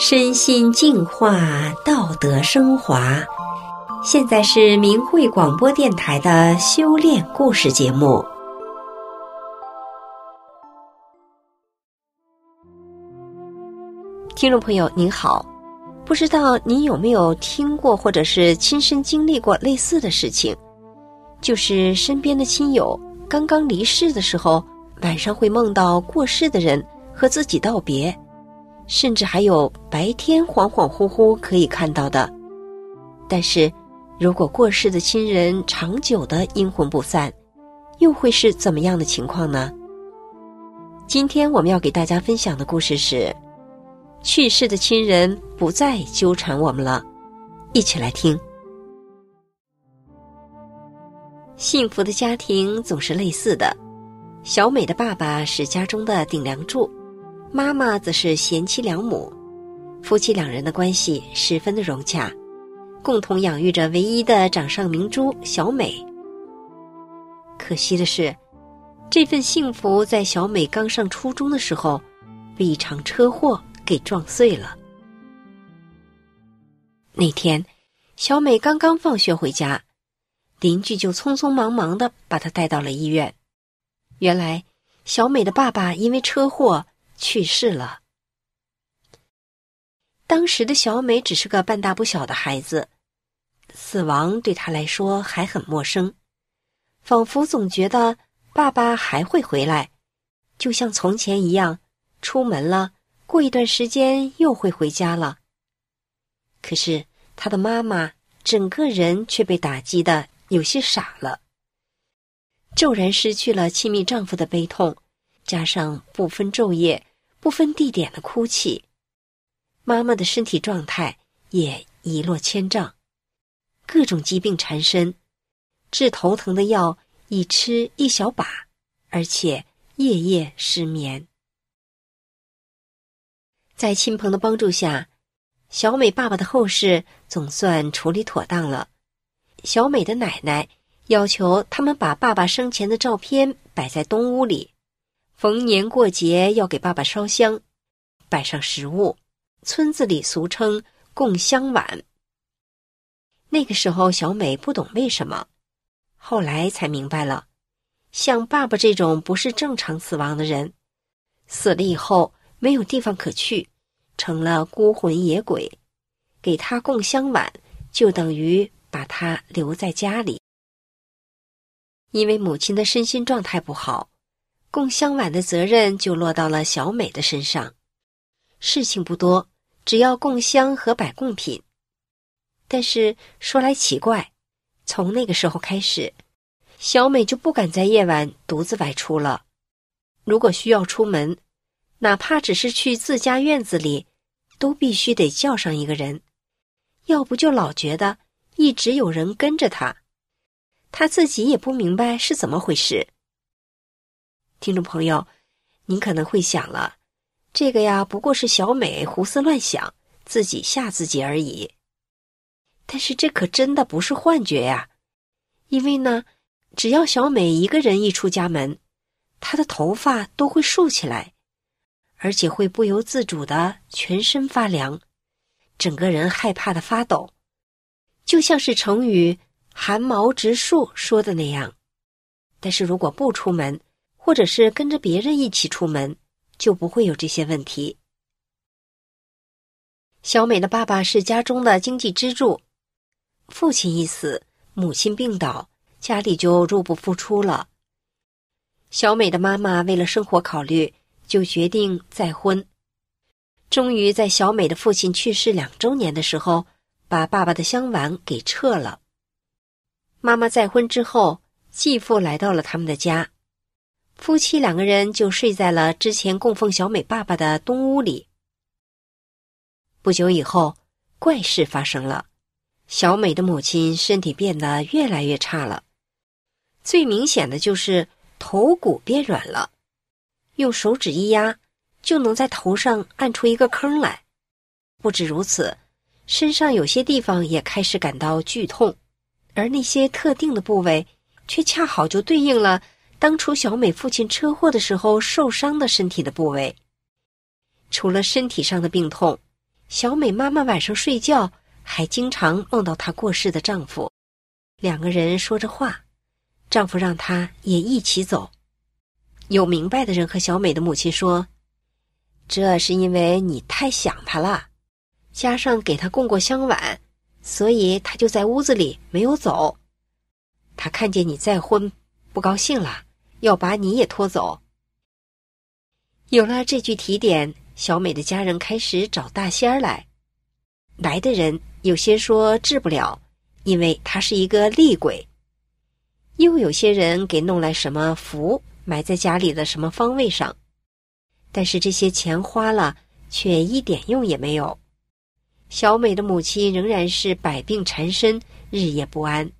身心净化，道德升华。现在是明慧广播电台的修炼故事节目。听众朋友您好，不知道您有没有听过或者是亲身经历过类似的事情？就是身边的亲友刚刚离世的时候，晚上会梦到过世的人和自己道别。甚至还有白天恍恍惚惚可以看到的，但是，如果过世的亲人长久的阴魂不散，又会是怎么样的情况呢？今天我们要给大家分享的故事是：去世的亲人不再纠缠我们了，一起来听。幸福的家庭总是类似的，小美的爸爸是家中的顶梁柱。妈妈则是贤妻良母，夫妻两人的关系十分的融洽，共同养育着唯一的掌上明珠小美。可惜的是，这份幸福在小美刚上初中的时候，被一场车祸给撞碎了。那天，小美刚刚放学回家，邻居就匆匆忙忙的把她带到了医院。原来，小美的爸爸因为车祸。去世了。当时的小美只是个半大不小的孩子，死亡对她来说还很陌生，仿佛总觉得爸爸还会回来，就像从前一样，出门了，过一段时间又会回家了。可是她的妈妈整个人却被打击的有些傻了，骤然失去了亲密丈夫的悲痛，加上不分昼夜。不分地点的哭泣，妈妈的身体状态也一落千丈，各种疾病缠身，治头疼的药一吃一小把，而且夜夜失眠。在亲朋的帮助下，小美爸爸的后事总算处理妥当了。小美的奶奶要求他们把爸爸生前的照片摆在东屋里。逢年过节要给爸爸烧香，摆上食物，村子里俗称供香碗。那个时候，小美不懂为什么，后来才明白了，像爸爸这种不是正常死亡的人，死了以后没有地方可去，成了孤魂野鬼，给他供香碗，就等于把他留在家里。因为母亲的身心状态不好。供香碗的责任就落到了小美的身上，事情不多，只要供香和摆贡品。但是说来奇怪，从那个时候开始，小美就不敢在夜晚独自外出了。如果需要出门，哪怕只是去自家院子里，都必须得叫上一个人，要不就老觉得一直有人跟着她，她自己也不明白是怎么回事。听众朋友，您可能会想了，这个呀不过是小美胡思乱想，自己吓自己而已。但是这可真的不是幻觉呀，因为呢，只要小美一个人一出家门，她的头发都会竖起来，而且会不由自主的全身发凉，整个人害怕的发抖，就像是成语“寒毛直竖”说的那样。但是如果不出门，或者是跟着别人一起出门，就不会有这些问题。小美的爸爸是家中的经济支柱，父亲一死，母亲病倒，家里就入不敷出了。小美的妈妈为了生活考虑，就决定再婚。终于在小美的父亲去世两周年的时候，把爸爸的香碗给撤了。妈妈再婚之后，继父来到了他们的家。夫妻两个人就睡在了之前供奉小美爸爸的东屋里。不久以后，怪事发生了，小美的母亲身体变得越来越差了，最明显的就是头骨变软了，用手指一压，就能在头上按出一个坑来。不止如此，身上有些地方也开始感到剧痛，而那些特定的部位，却恰好就对应了。当初小美父亲车祸的时候受伤的身体的部位，除了身体上的病痛，小美妈妈晚上睡觉还经常梦到她过世的丈夫，两个人说着话，丈夫让她也一起走。有明白的人和小美的母亲说：“这是因为你太想他了，加上给他供过香碗，所以他就在屋子里没有走。他看见你再婚，不高兴了，要把你也拖走。”有了这句提点，小美的家人开始找大仙儿来。来的人有些说治不了，因为他是一个厉鬼；又有些人给弄来什么符。埋在家里的什么方位上，但是这些钱花了，却一点用也没有。小美的母亲仍然是百病缠身，日夜不安，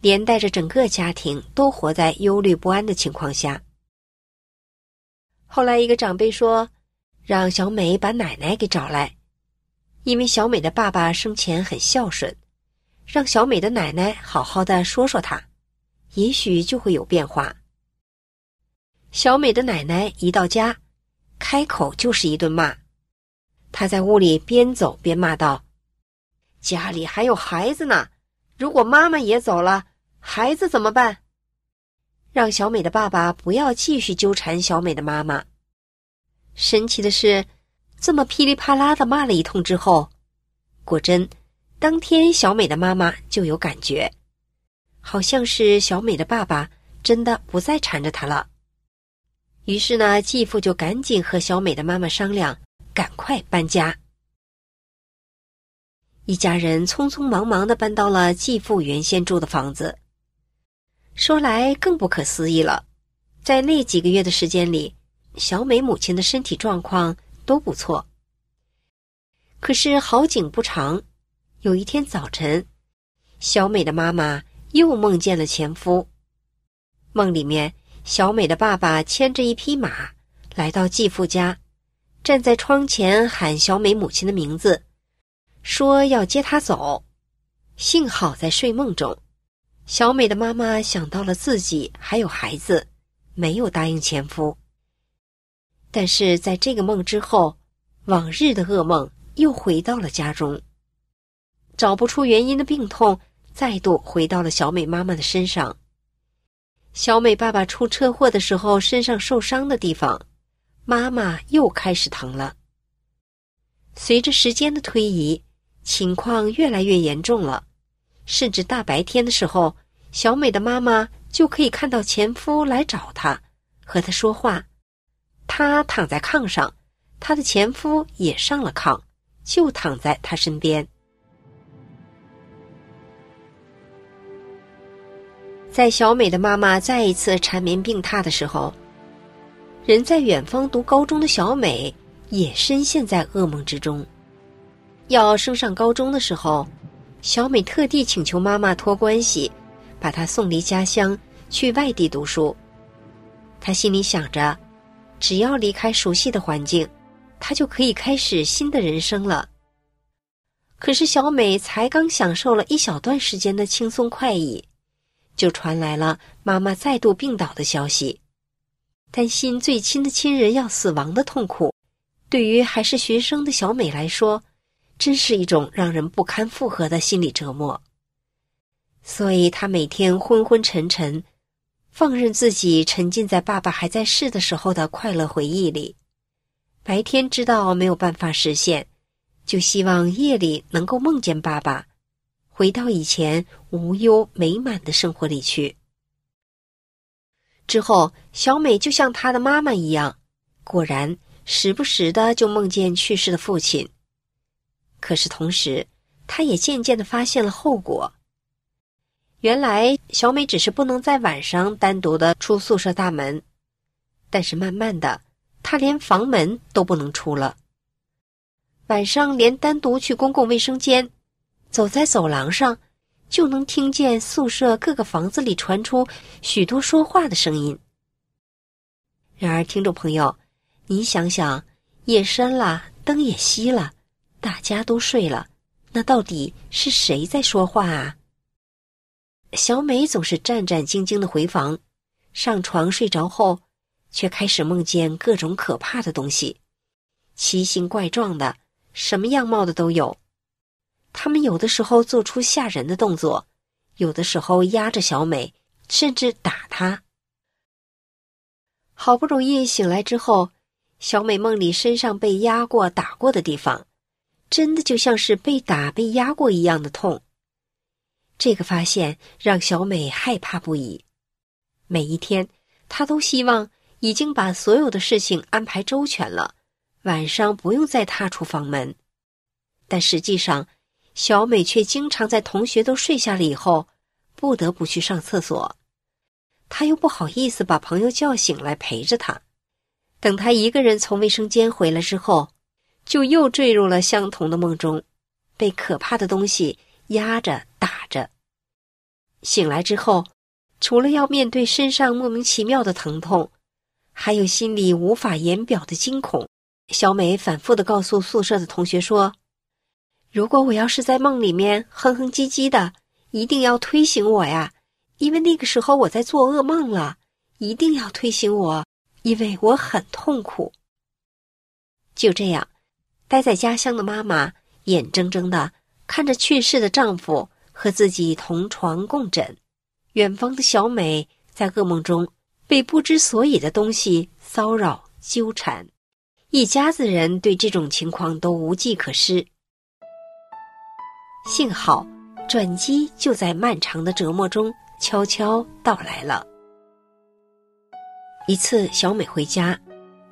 连带着整个家庭都活在忧虑不安的情况下。后来，一个长辈说，让小美把奶奶给找来，因为小美的爸爸生前很孝顺，让小美的奶奶好好的说说他，也许就会有变化。小美的奶奶一到家，开口就是一顿骂。她在屋里边走边骂道：“家里还有孩子呢，如果妈妈也走了，孩子怎么办？”让小美的爸爸不要继续纠缠小美的妈妈。神奇的是，这么噼里啪啦的骂了一通之后，果真，当天小美的妈妈就有感觉，好像是小美的爸爸真的不再缠着她了。于是呢，继父就赶紧和小美的妈妈商量，赶快搬家。一家人匆匆忙忙的搬到了继父原先住的房子。说来更不可思议了，在那几个月的时间里，小美母亲的身体状况都不错。可是好景不长，有一天早晨，小美的妈妈又梦见了前夫，梦里面。小美的爸爸牵着一匹马来到继父家，站在窗前喊小美母亲的名字，说要接她走。幸好在睡梦中，小美的妈妈想到了自己还有孩子，没有答应前夫。但是在这个梦之后，往日的噩梦又回到了家中，找不出原因的病痛再度回到了小美妈妈的身上。小美爸爸出车祸的时候，身上受伤的地方，妈妈又开始疼了。随着时间的推移，情况越来越严重了，甚至大白天的时候，小美的妈妈就可以看到前夫来找她，和她说话。她躺在炕上，她的前夫也上了炕，就躺在她身边。在小美的妈妈再一次缠绵病榻的时候，人在远方读高中的小美也深陷在噩梦之中。要升上高中的时候，小美特地请求妈妈托关系，把她送离家乡去外地读书。她心里想着，只要离开熟悉的环境，她就可以开始新的人生了。可是小美才刚享受了一小段时间的轻松快意。就传来了妈妈再度病倒的消息，担心最亲的亲人要死亡的痛苦，对于还是学生的小美来说，真是一种让人不堪负荷的心理折磨。所以她每天昏昏沉沉，放任自己沉浸在爸爸还在世的时候的快乐回忆里。白天知道没有办法实现，就希望夜里能够梦见爸爸。回到以前无忧美满的生活里去。之后，小美就像她的妈妈一样，果然时不时的就梦见去世的父亲。可是同时，他也渐渐的发现了后果。原来，小美只是不能在晚上单独的出宿舍大门，但是慢慢的，她连房门都不能出了。晚上连单独去公共卫生间。走在走廊上，就能听见宿舍各个房子里传出许多说话的声音。然而，听众朋友，你想想，夜深了，灯也熄了，大家都睡了，那到底是谁在说话啊？小美总是战战兢兢的回房，上床睡着后，却开始梦见各种可怕的东西，奇形怪状的，什么样貌的都有。他们有的时候做出吓人的动作，有的时候压着小美，甚至打她。好不容易醒来之后，小美梦里身上被压过、打过的地方，真的就像是被打、被压过一样的痛。这个发现让小美害怕不已。每一天，她都希望已经把所有的事情安排周全了，晚上不用再踏出房门。但实际上，小美却经常在同学都睡下了以后，不得不去上厕所。她又不好意思把朋友叫醒来陪着她。等她一个人从卫生间回来之后，就又坠入了相同的梦中，被可怕的东西压着打着。醒来之后，除了要面对身上莫名其妙的疼痛，还有心里无法言表的惊恐。小美反复的告诉宿舍的同学说。如果我要是在梦里面哼哼唧唧的，一定要推醒我呀，因为那个时候我在做噩梦了。一定要推醒我，因为我很痛苦。就这样，待在家乡的妈妈眼睁睁的看着去世的丈夫和自己同床共枕，远方的小美在噩梦中被不知所以的东西骚扰纠缠，一家子人对这种情况都无计可施。幸好，转机就在漫长的折磨中悄悄到来了。一次，小美回家，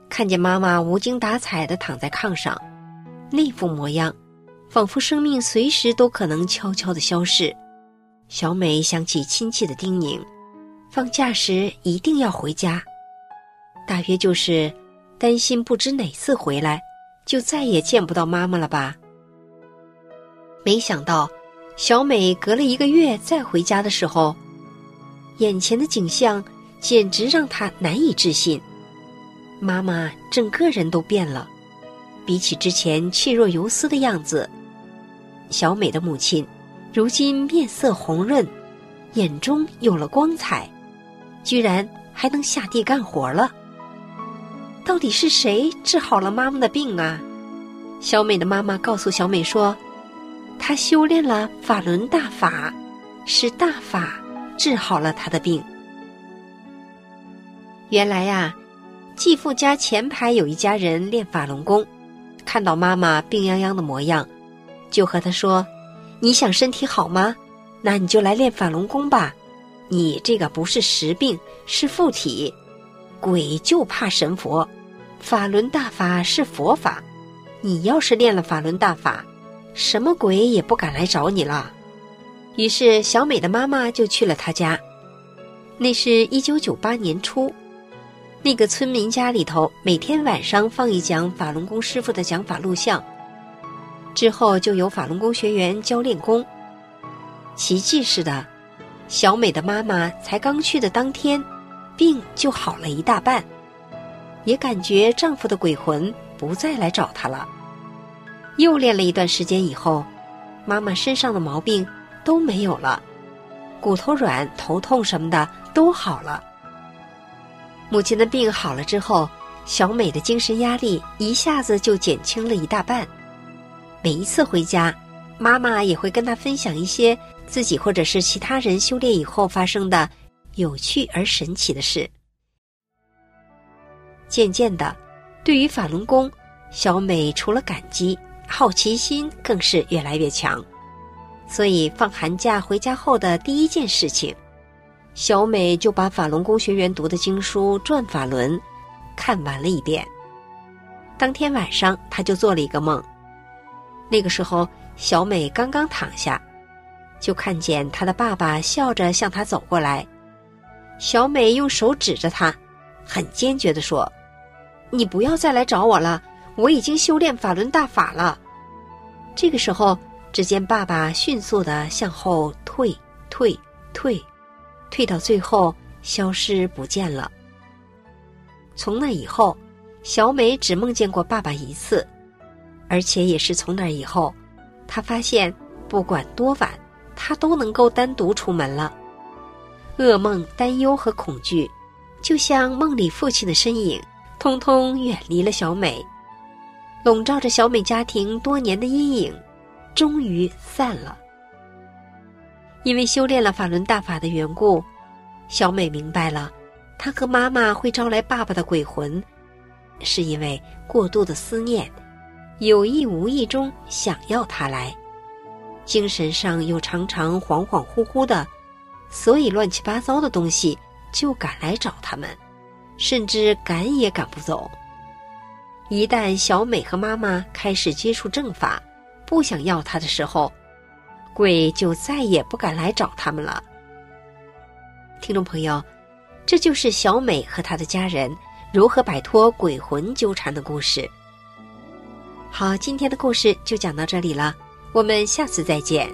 看见妈妈无精打采的躺在炕上，那副模样，仿佛生命随时都可能悄悄的消逝。小美想起亲戚的叮咛，放假时一定要回家，大约就是担心不知哪次回来，就再也见不到妈妈了吧。没想到，小美隔了一个月再回家的时候，眼前的景象简直让她难以置信。妈妈整个人都变了，比起之前气若游丝的样子，小美的母亲如今面色红润，眼中有了光彩，居然还能下地干活了。到底是谁治好了妈妈的病啊？小美的妈妈告诉小美说。她修炼了法轮大法，是大法治好了她的病。原来呀，继父家前排有一家人练法轮功，看到妈妈病殃殃的模样，就和她说：“你想身体好吗？那你就来练法轮功吧。你这个不是实病，是附体。鬼就怕神佛，法轮大法是佛法。你要是练了法轮大法。”什么鬼也不敢来找你了。于是小美的妈妈就去了他家。那是一九九八年初，那个村民家里头每天晚上放一讲法轮功师傅的讲法录像，之后就有法轮功学员教练功。奇迹似的，小美的妈妈才刚去的当天，病就好了一大半，也感觉丈夫的鬼魂不再来找她了。又练了一段时间以后，妈妈身上的毛病都没有了，骨头软、头痛什么的都好了。母亲的病好了之后，小美的精神压力一下子就减轻了一大半。每一次回家，妈妈也会跟她分享一些自己或者是其他人修炼以后发生的有趣而神奇的事。渐渐的，对于法轮功，小美除了感激。好奇心更是越来越强，所以放寒假回家后的第一件事情，小美就把法轮功学员读的经书《转法轮》看完了一遍。当天晚上，她就做了一个梦。那个时候，小美刚刚躺下，就看见她的爸爸笑着向她走过来。小美用手指着他，很坚决地说：“你不要再来找我了。”我已经修炼法轮大法了。这个时候，只见爸爸迅速的向后退、退、退，退到最后消失不见了。从那以后，小美只梦见过爸爸一次，而且也是从那以后，她发现不管多晚，她都能够单独出门了。噩梦、担忧和恐惧，就像梦里父亲的身影，通通远离了小美。笼罩着小美家庭多年的阴影，终于散了。因为修炼了法轮大法的缘故，小美明白了，她和妈妈会招来爸爸的鬼魂，是因为过度的思念，有意无意中想要他来，精神上又常常恍恍惚惚的，所以乱七八糟的东西就赶来找他们，甚至赶也赶不走。一旦小美和妈妈开始接触正法，不想要他的时候。鬼就再也不敢来找他们了。听众朋友，这就是小美和她的家人如何摆脱鬼魂纠缠的故事。好，今天的故事就讲到这里了，我们下次再见。